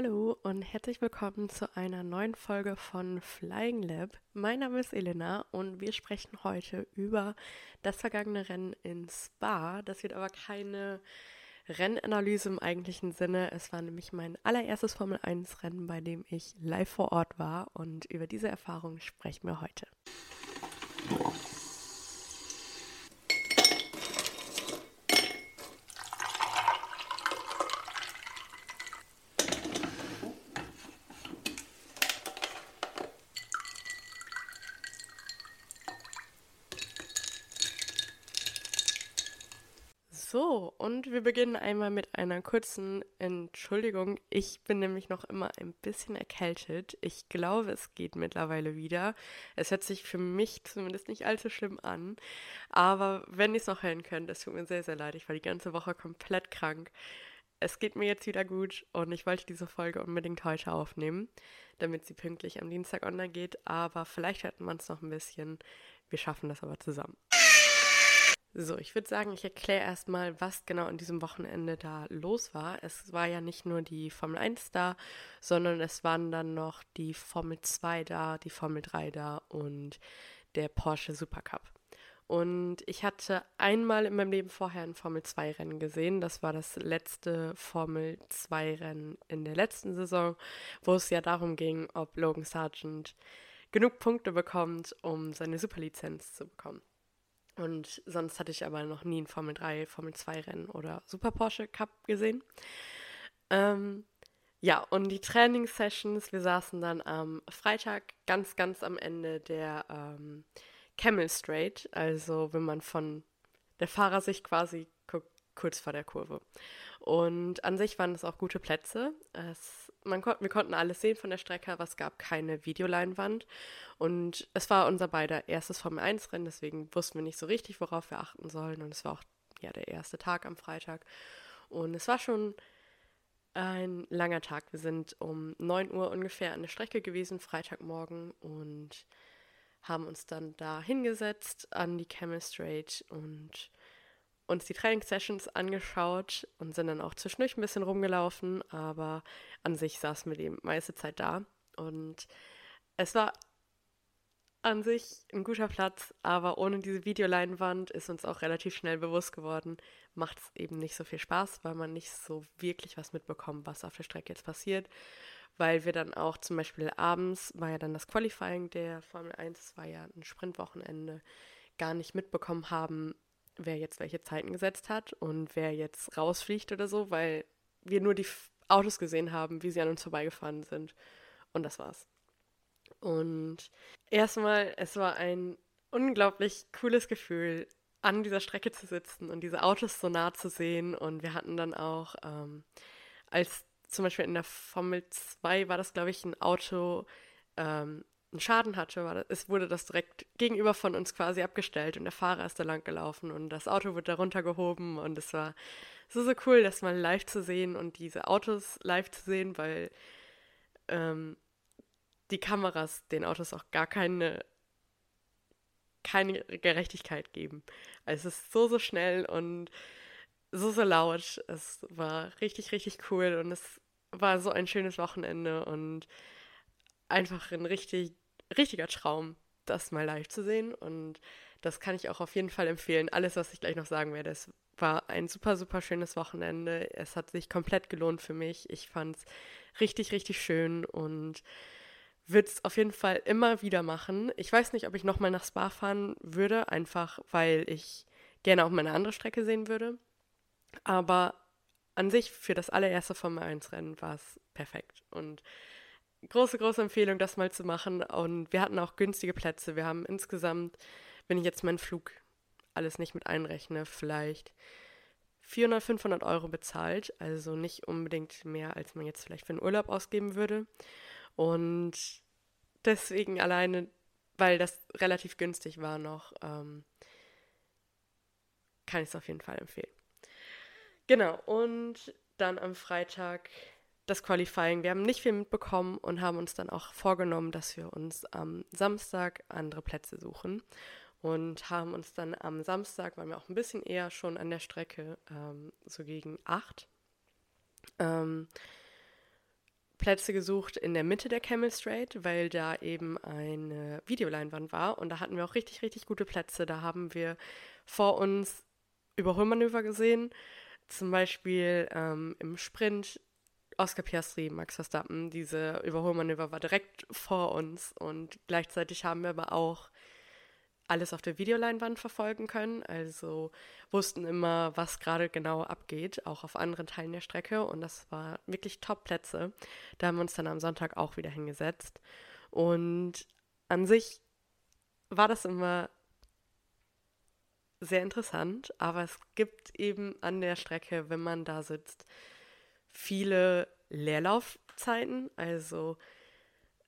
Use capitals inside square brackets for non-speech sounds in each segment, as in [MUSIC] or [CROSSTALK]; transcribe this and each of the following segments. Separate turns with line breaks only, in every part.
Hallo und herzlich willkommen zu einer neuen Folge von Flying Lab. Mein Name ist Elena und wir sprechen heute über das vergangene Rennen in Spa. Das wird aber keine Rennanalyse im eigentlichen Sinne. Es war nämlich mein allererstes Formel 1 Rennen, bei dem ich live vor Ort war und über diese Erfahrung sprechen wir heute. So, und wir beginnen einmal mit einer kurzen Entschuldigung. Ich bin nämlich noch immer ein bisschen erkältet. Ich glaube, es geht mittlerweile wieder. Es hört sich für mich zumindest nicht allzu schlimm an. Aber wenn ihr es noch hören könnt, es tut mir sehr, sehr leid. Ich war die ganze Woche komplett krank. Es geht mir jetzt wieder gut und ich wollte diese Folge unbedingt heute aufnehmen, damit sie pünktlich am Dienstag online geht. Aber vielleicht hört man es noch ein bisschen. Wir schaffen das aber zusammen. So, ich würde sagen, ich erkläre erstmal, was genau an diesem Wochenende da los war. Es war ja nicht nur die Formel 1 da, sondern es waren dann noch die Formel 2 da, die Formel 3 da und der Porsche Supercup. Und ich hatte einmal in meinem Leben vorher ein Formel 2 Rennen gesehen. Das war das letzte Formel 2 Rennen in der letzten Saison, wo es ja darum ging, ob Logan Sargent genug Punkte bekommt, um seine Superlizenz zu bekommen. Und sonst hatte ich aber noch nie ein Formel 3, Formel 2 Rennen oder Super Porsche Cup gesehen. Ähm, ja, und die Trainingssessions, wir saßen dann am Freitag ganz, ganz am Ende der ähm, Camel Straight, also wenn man von der Fahrersicht quasi kurz vor der Kurve. Und an sich waren es auch gute Plätze. Es, man kon wir konnten alles sehen von der Strecke, aber es gab keine Videoleinwand. Und es war unser beider erstes Formel-1-Rennen, deswegen wussten wir nicht so richtig, worauf wir achten sollen. Und es war auch ja, der erste Tag am Freitag. Und es war schon ein langer Tag. Wir sind um 9 Uhr ungefähr an der Strecke gewesen, Freitagmorgen, und haben uns dann da hingesetzt an die Straight und uns die Trainingssessions angeschaut und sind dann auch zwischendurch ein bisschen rumgelaufen, aber an sich saßen wir die meiste Zeit da. Und es war an sich ein guter Platz, aber ohne diese Videoleinwand ist uns auch relativ schnell bewusst geworden, macht es eben nicht so viel Spaß, weil man nicht so wirklich was mitbekommt, was auf der Strecke jetzt passiert. Weil wir dann auch zum Beispiel abends, war ja dann das Qualifying der Formel 1, es war ja ein Sprintwochenende, gar nicht mitbekommen haben, wer jetzt welche Zeiten gesetzt hat und wer jetzt rausfliegt oder so, weil wir nur die Autos gesehen haben, wie sie an uns vorbeigefahren sind. Und das war's. Und erstmal, es war ein unglaublich cooles Gefühl, an dieser Strecke zu sitzen und diese Autos so nah zu sehen. Und wir hatten dann auch, ähm, als zum Beispiel in der Formel 2 war das, glaube ich, ein Auto, ähm, einen Schaden hatte, war das, es wurde das direkt gegenüber von uns quasi abgestellt und der Fahrer ist da lang gelaufen und das Auto wurde da runtergehoben und es war so, so cool, das mal live zu sehen und diese Autos live zu sehen, weil ähm, die Kameras den Autos auch gar keine, keine Gerechtigkeit geben. Also es ist so, so schnell und so, so laut. Es war richtig, richtig cool und es war so ein schönes Wochenende und einfach ein richtig, richtiger Traum, das mal live zu sehen. Und das kann ich auch auf jeden Fall empfehlen. Alles, was ich gleich noch sagen werde, es war ein super, super schönes Wochenende. Es hat sich komplett gelohnt für mich. Ich fand es richtig, richtig schön und würde es auf jeden Fall immer wieder machen. Ich weiß nicht, ob ich nochmal nach Spa fahren würde, einfach weil ich gerne auch mal eine andere Strecke sehen würde. Aber an sich für das allererste Formel 1 Rennen war es perfekt. Und große, große Empfehlung, das mal zu machen. Und wir hatten auch günstige Plätze. Wir haben insgesamt, wenn ich jetzt meinen Flug alles nicht mit einrechne, vielleicht 400, 500 Euro bezahlt. Also nicht unbedingt mehr, als man jetzt vielleicht für einen Urlaub ausgeben würde. Und deswegen alleine, weil das relativ günstig war noch, ähm, kann ich es auf jeden Fall empfehlen. Genau, und dann am Freitag das Qualifying. Wir haben nicht viel mitbekommen und haben uns dann auch vorgenommen, dass wir uns am Samstag andere Plätze suchen. Und haben uns dann am Samstag, waren wir auch ein bisschen eher schon an der Strecke, ähm, so gegen acht, ähm, Plätze gesucht in der Mitte der Camel Straight, weil da eben eine Videoleinwand war und da hatten wir auch richtig, richtig gute Plätze. Da haben wir vor uns Überholmanöver gesehen, zum Beispiel ähm, im Sprint Oscar Piastri, Max Verstappen. Diese Überholmanöver war direkt vor uns und gleichzeitig haben wir aber auch alles auf der Videoleinwand verfolgen können, also wussten immer, was gerade genau abgeht, auch auf anderen Teilen der Strecke und das war wirklich Top-Plätze. Da haben wir uns dann am Sonntag auch wieder hingesetzt und an sich war das immer sehr interessant, aber es gibt eben an der Strecke, wenn man da sitzt, viele Leerlaufzeiten. Also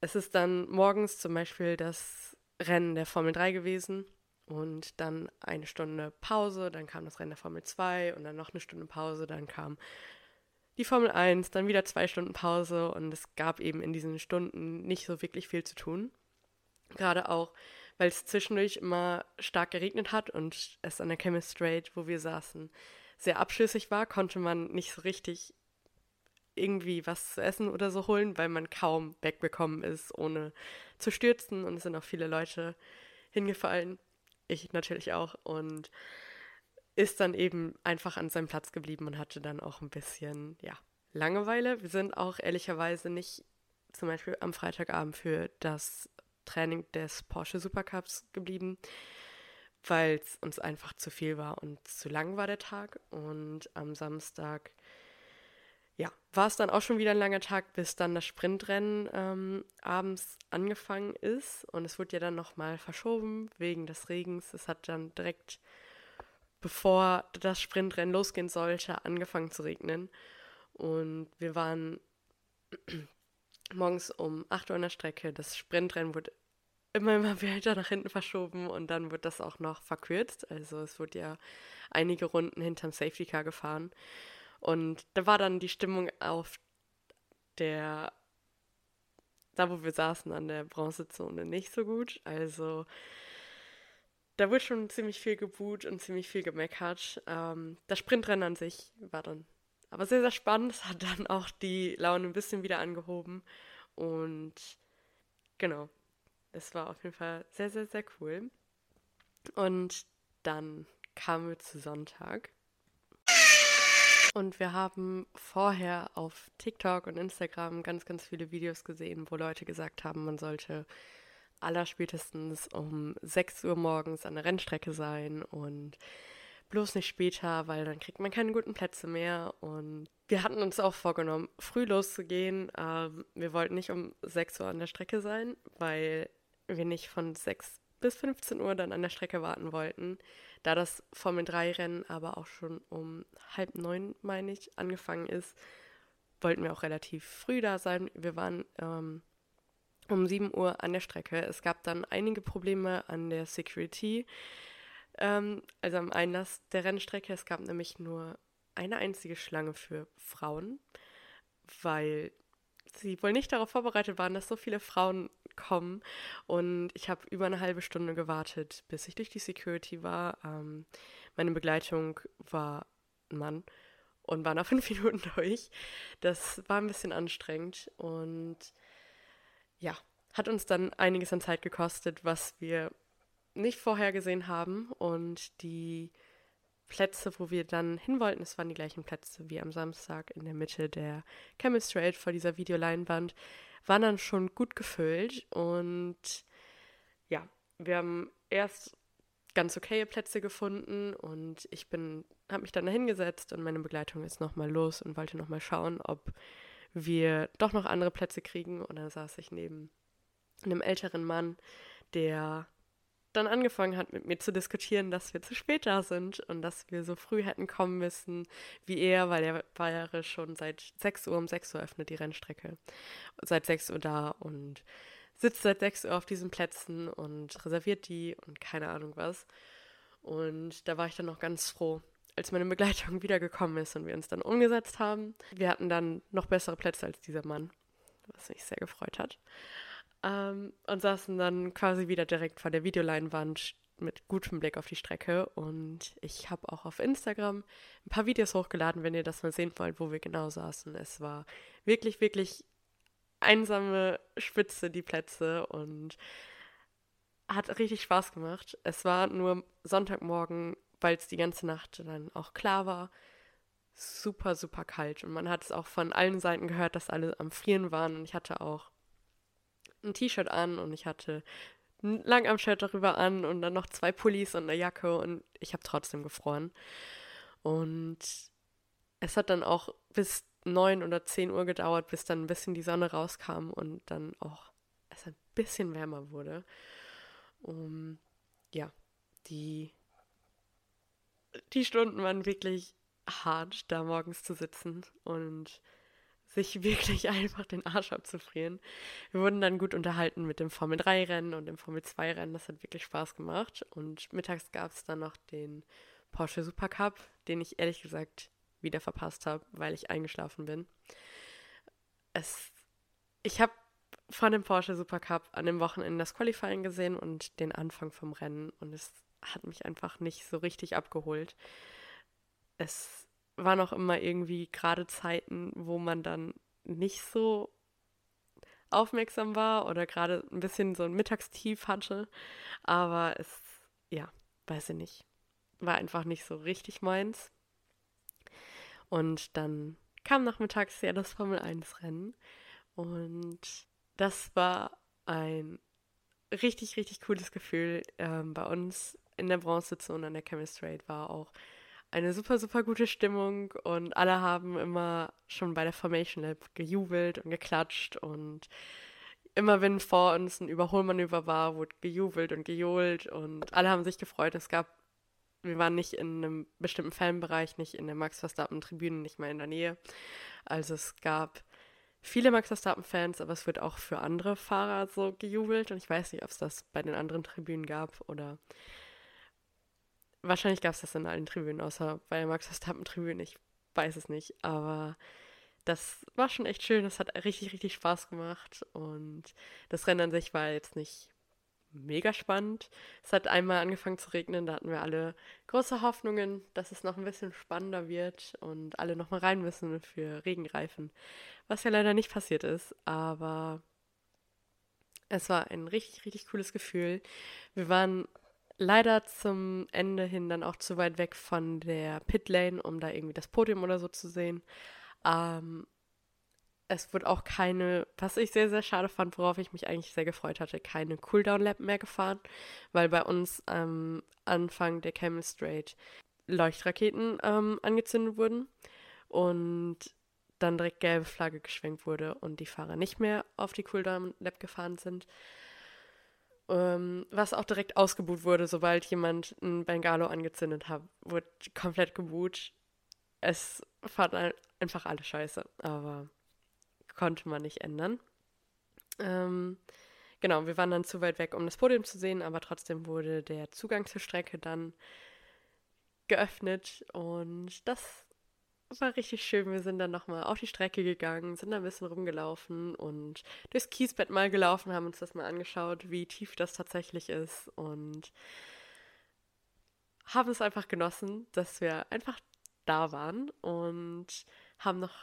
es ist dann morgens zum Beispiel das Rennen der Formel 3 gewesen und dann eine Stunde Pause, dann kam das Rennen der Formel 2 und dann noch eine Stunde Pause, dann kam die Formel 1, dann wieder zwei Stunden Pause und es gab eben in diesen Stunden nicht so wirklich viel zu tun. Gerade auch, weil es zwischendurch immer stark geregnet hat und es an der Chemist Straight, wo wir saßen, sehr abschüssig war, konnte man nicht so richtig irgendwie was zu essen oder so holen, weil man kaum wegbekommen ist, ohne zu stürzen. Und es sind auch viele Leute hingefallen. Ich natürlich auch. Und ist dann eben einfach an seinem Platz geblieben und hatte dann auch ein bisschen, ja, Langeweile. Wir sind auch ehrlicherweise nicht zum Beispiel am Freitagabend für das Training des Porsche Supercups geblieben, weil es uns einfach zu viel war und zu lang war der Tag. Und am Samstag ja, war es dann auch schon wieder ein langer Tag, bis dann das Sprintrennen ähm, abends angefangen ist. Und es wurde ja dann nochmal verschoben wegen des Regens. Es hat dann direkt, bevor das Sprintrennen losgehen sollte, angefangen zu regnen. Und wir waren [CLEARS THROAT] morgens um 8 Uhr an der Strecke. Das Sprintrennen wurde immer, immer weiter nach hinten verschoben und dann wird das auch noch verkürzt. Also es wurde ja einige Runden hinterm Safety Car gefahren. Und da war dann die Stimmung auf der, da wo wir saßen an der Bronzezone nicht so gut. Also da wurde schon ziemlich viel geboot und ziemlich viel gemeckert. Ähm, das Sprintrennen an sich war dann aber sehr, sehr spannend. Es hat dann auch die Laune ein bisschen wieder angehoben. Und genau, es war auf jeden Fall sehr, sehr, sehr cool. Und dann kamen wir zu Sonntag. Und wir haben vorher auf TikTok und Instagram ganz, ganz viele Videos gesehen, wo Leute gesagt haben, man sollte allerspätestens um 6 Uhr morgens an der Rennstrecke sein und bloß nicht später, weil dann kriegt man keine guten Plätze mehr. Und wir hatten uns auch vorgenommen, früh loszugehen. Ähm, wir wollten nicht um 6 Uhr an der Strecke sein, weil wir nicht von 6 bis 15 Uhr dann an der Strecke warten wollten. Da das Formel 3-Rennen aber auch schon um halb neun, meine ich, angefangen ist, wollten wir auch relativ früh da sein. Wir waren ähm, um 7 Uhr an der Strecke. Es gab dann einige Probleme an der Security, ähm, also am Einlass der Rennstrecke. Es gab nämlich nur eine einzige Schlange für Frauen, weil sie wohl nicht darauf vorbereitet waren, dass so viele Frauen kommen. Und ich habe über eine halbe Stunde gewartet, bis ich durch die Security war. Ähm, meine Begleitung war ein Mann und war nach [LAUGHS] fünf Minuten durch. Das war ein bisschen anstrengend und ja, hat uns dann einiges an Zeit gekostet, was wir nicht vorher gesehen haben. Und die Plätze, wo wir dann hin wollten, es waren die gleichen Plätze wie am Samstag in der Mitte der Chemistry vor dieser Videoleinwand. Waren dann schon gut gefüllt und ja, wir haben erst ganz okaye Plätze gefunden und ich bin, habe mich dann da hingesetzt und meine Begleitung ist nochmal los und wollte nochmal schauen, ob wir doch noch andere Plätze kriegen. Und dann saß ich neben einem älteren Mann, der dann angefangen hat, mit mir zu diskutieren, dass wir zu spät da sind und dass wir so früh hätten kommen müssen wie er, weil er war ja schon seit 6 Uhr, um 6 Uhr öffnet die Rennstrecke. Seit 6 Uhr da und sitzt seit 6 Uhr auf diesen Plätzen und reserviert die und keine Ahnung was. Und da war ich dann noch ganz froh, als meine Begleitung [LAUGHS] wiedergekommen ist und wir uns dann umgesetzt haben. Wir hatten dann noch bessere Plätze als dieser Mann, was mich sehr gefreut hat. Ähm, und saßen dann quasi wieder direkt vor der Videoleinwand mit gutem Blick auf die Strecke. Und ich habe auch auf Instagram ein paar Videos hochgeladen, wenn ihr das mal sehen wollt, wo wir genau saßen. Es war wirklich, wirklich einsame Spitze die Plätze und hat richtig Spaß gemacht. Es war nur Sonntagmorgen, weil es die ganze Nacht dann auch klar war, super, super kalt. Und man hat es auch von allen Seiten gehört, dass alle am Frieren waren. Und ich hatte auch ein T-Shirt an und ich hatte ein Langarm-Shirt darüber an und dann noch zwei Pullis und eine Jacke und ich habe trotzdem gefroren. Und es hat dann auch bis neun oder zehn Uhr gedauert, bis dann ein bisschen die Sonne rauskam und dann auch es ein bisschen wärmer wurde. Um, ja, die, die Stunden waren wirklich hart, da morgens zu sitzen und sich [LAUGHS] wirklich einfach den Arsch abzufrieren. Wir wurden dann gut unterhalten mit dem Formel 3 Rennen und dem Formel 2 Rennen. Das hat wirklich Spaß gemacht. Und mittags gab es dann noch den Porsche Supercup, den ich ehrlich gesagt wieder verpasst habe, weil ich eingeschlafen bin. Es, ich habe von dem Porsche Supercup an dem Wochenende das Qualifying gesehen und den Anfang vom Rennen und es hat mich einfach nicht so richtig abgeholt. Es waren auch immer irgendwie gerade Zeiten, wo man dann nicht so aufmerksam war oder gerade ein bisschen so ein Mittagstief hatte. Aber es, ja, weiß ich nicht. War einfach nicht so richtig meins. Und dann kam nachmittags ja das Formel 1 Rennen. Und das war ein richtig, richtig cooles Gefühl. Ähm, bei uns in der Bronzezone an der Chemistry war auch eine super, super gute Stimmung und alle haben immer schon bei der Formation Lab gejubelt und geklatscht und immer wenn vor uns ein Überholmanöver war, wurde gejubelt und gejohlt und alle haben sich gefreut. Es gab, wir waren nicht in einem bestimmten Fanbereich, nicht in der Max Verstappen-Tribüne, nicht mal in der Nähe. Also es gab viele Max Verstappen-Fans, aber es wird auch für andere Fahrer so gejubelt und ich weiß nicht, ob es das bei den anderen Tribünen gab oder Wahrscheinlich gab es das in allen Tribünen, außer bei der Max Verstappen-Tribüne. Ich weiß es nicht. Aber das war schon echt schön. Das hat richtig, richtig Spaß gemacht. Und das Rennen an sich war jetzt nicht mega spannend. Es hat einmal angefangen zu regnen. Da hatten wir alle große Hoffnungen, dass es noch ein bisschen spannender wird und alle nochmal rein müssen für Regenreifen. Was ja leider nicht passiert ist. Aber es war ein richtig, richtig cooles Gefühl. Wir waren leider zum Ende hin dann auch zu weit weg von der Pitlane, um da irgendwie das Podium oder so zu sehen. Ähm, es wurde auch keine, was ich sehr, sehr schade fand, worauf ich mich eigentlich sehr gefreut hatte, keine Cooldown-Lab mehr gefahren, weil bei uns am Anfang der Camel Leuchtraketen ähm, angezündet wurden und dann direkt gelbe Flagge geschwenkt wurde und die Fahrer nicht mehr auf die Cooldown-Lab gefahren sind ähm, was auch direkt ausgebuht wurde, sobald jemand ein Bengalo angezündet hat, wurde komplett geboot. Es fand einfach alle scheiße, aber konnte man nicht ändern. Ähm, genau, wir waren dann zu weit weg, um das Podium zu sehen, aber trotzdem wurde der Zugang zur Strecke dann geöffnet und das war richtig schön. Wir sind dann nochmal auf die Strecke gegangen, sind ein bisschen rumgelaufen und durchs Kiesbett mal gelaufen, haben uns das mal angeschaut, wie tief das tatsächlich ist und haben es einfach genossen, dass wir einfach da waren und haben noch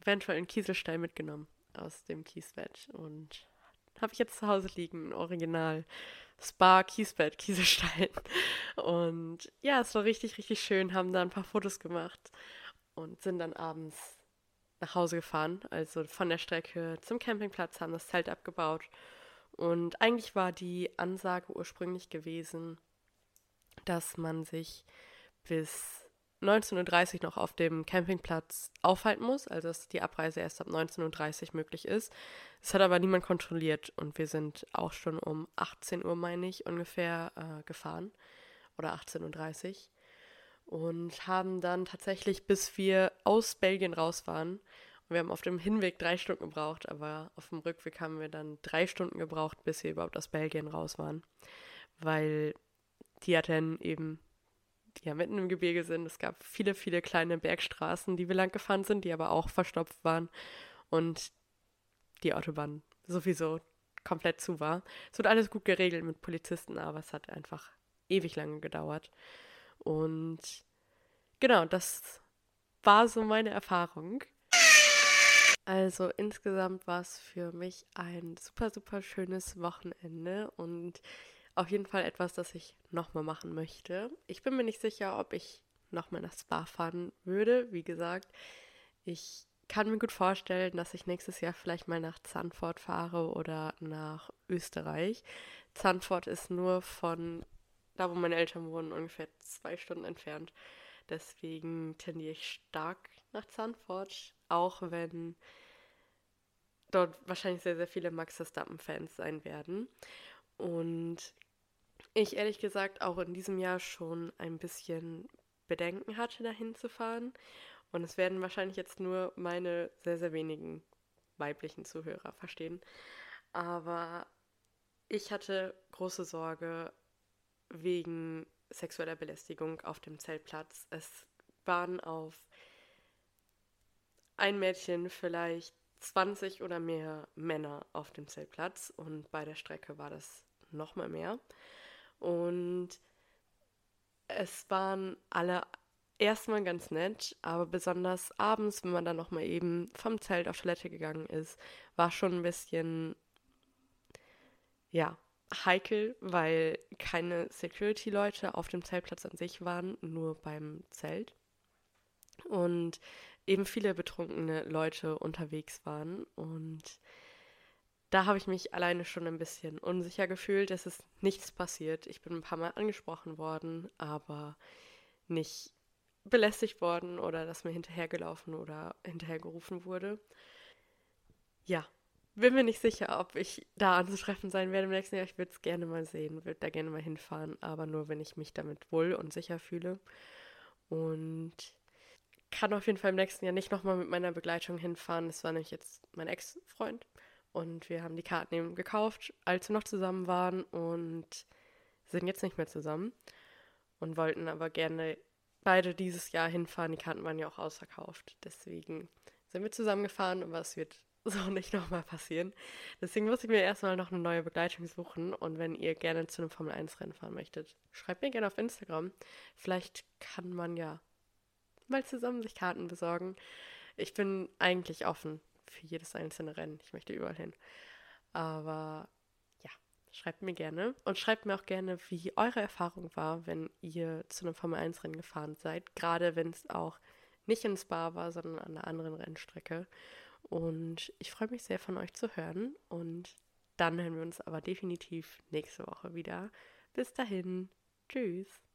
eventuell einen Kieselstein mitgenommen aus dem Kiesbett und habe ich jetzt zu Hause liegen, original Spa Kiesbett Kieselstein [LAUGHS] und ja, es war richtig richtig schön, haben da ein paar Fotos gemacht und sind dann abends nach Hause gefahren, also von der Strecke zum Campingplatz, haben das Zelt abgebaut. Und eigentlich war die Ansage ursprünglich gewesen, dass man sich bis 19.30 Uhr noch auf dem Campingplatz aufhalten muss, also dass die Abreise erst ab 19.30 Uhr möglich ist. Das hat aber niemand kontrolliert und wir sind auch schon um 18 Uhr, meine ich, ungefähr äh, gefahren oder 18.30 Uhr und haben dann tatsächlich, bis wir aus Belgien raus waren, wir haben auf dem Hinweg drei Stunden gebraucht, aber auf dem Rückweg haben wir dann drei Stunden gebraucht, bis wir überhaupt aus Belgien raus waren, weil die Athenen eben ja mitten im Gebirge sind. Es gab viele, viele kleine Bergstraßen, die wir lang gefahren sind, die aber auch verstopft waren und die Autobahn sowieso komplett zu war. Es wird alles gut geregelt mit Polizisten, aber es hat einfach ewig lange gedauert. Und genau, das war so meine Erfahrung. Also insgesamt war es für mich ein super, super schönes Wochenende und auf jeden Fall etwas, das ich nochmal machen möchte. Ich bin mir nicht sicher, ob ich nochmal nach Spa fahren würde. Wie gesagt, ich kann mir gut vorstellen, dass ich nächstes Jahr vielleicht mal nach Zandvoort fahre oder nach Österreich. Zandvoort ist nur von da, wo meine Eltern wohnen, ungefähr zwei Stunden entfernt. Deswegen tendiere ich stark nach Zandvoort, auch wenn dort wahrscheinlich sehr, sehr viele Max Verstappen-Fans sein werden. Und ich ehrlich gesagt auch in diesem Jahr schon ein bisschen Bedenken hatte, dahin zu fahren. Und es werden wahrscheinlich jetzt nur meine sehr, sehr wenigen weiblichen Zuhörer verstehen. Aber ich hatte große Sorge wegen sexueller Belästigung auf dem Zeltplatz. Es waren auf ein Mädchen vielleicht 20 oder mehr Männer auf dem Zeltplatz und bei der Strecke war das noch mal mehr. Und es waren alle erstmal ganz nett, aber besonders abends, wenn man dann noch mal eben vom Zelt auf Toilette gegangen ist, war schon ein bisschen ja, heikel, weil keine Security-Leute auf dem Zeltplatz an sich waren, nur beim Zelt. Und eben viele betrunkene Leute unterwegs waren. Und da habe ich mich alleine schon ein bisschen unsicher gefühlt. Es ist nichts passiert. Ich bin ein paar Mal angesprochen worden, aber nicht belästigt worden oder dass mir hinterhergelaufen oder hinterhergerufen wurde. Ja, bin mir nicht sicher, ob ich da anzutreffen sein werde im nächsten Jahr. Ich würde es gerne mal sehen, würde da gerne mal hinfahren, aber nur, wenn ich mich damit wohl und sicher fühle. Und kann auf jeden Fall im nächsten Jahr nicht nochmal mit meiner Begleitung hinfahren. Das war nämlich jetzt mein Ex-Freund. Und wir haben die Karten eben gekauft, als wir noch zusammen waren und sind jetzt nicht mehr zusammen. Und wollten aber gerne beide dieses Jahr hinfahren. Die Karten waren ja auch ausverkauft. Deswegen sind wir zusammengefahren, aber es wird [LAUGHS] so nicht nochmal passieren. Deswegen muss ich mir erstmal noch eine neue Begleitung suchen. Und wenn ihr gerne zu einem Formel 1 Rennen fahren möchtet, schreibt mir gerne auf Instagram. Vielleicht kann man ja mal zusammen sich Karten besorgen. Ich bin eigentlich offen für jedes einzelne Rennen. Ich möchte überall hin. Aber ja, schreibt mir gerne. Und schreibt mir auch gerne, wie eure Erfahrung war, wenn ihr zu einem Formel 1 Rennen gefahren seid. Gerade wenn es auch nicht ins Bar war, sondern an einer anderen Rennstrecke. Und ich freue mich sehr von euch zu hören. Und dann hören wir uns aber definitiv nächste Woche wieder. Bis dahin. Tschüss.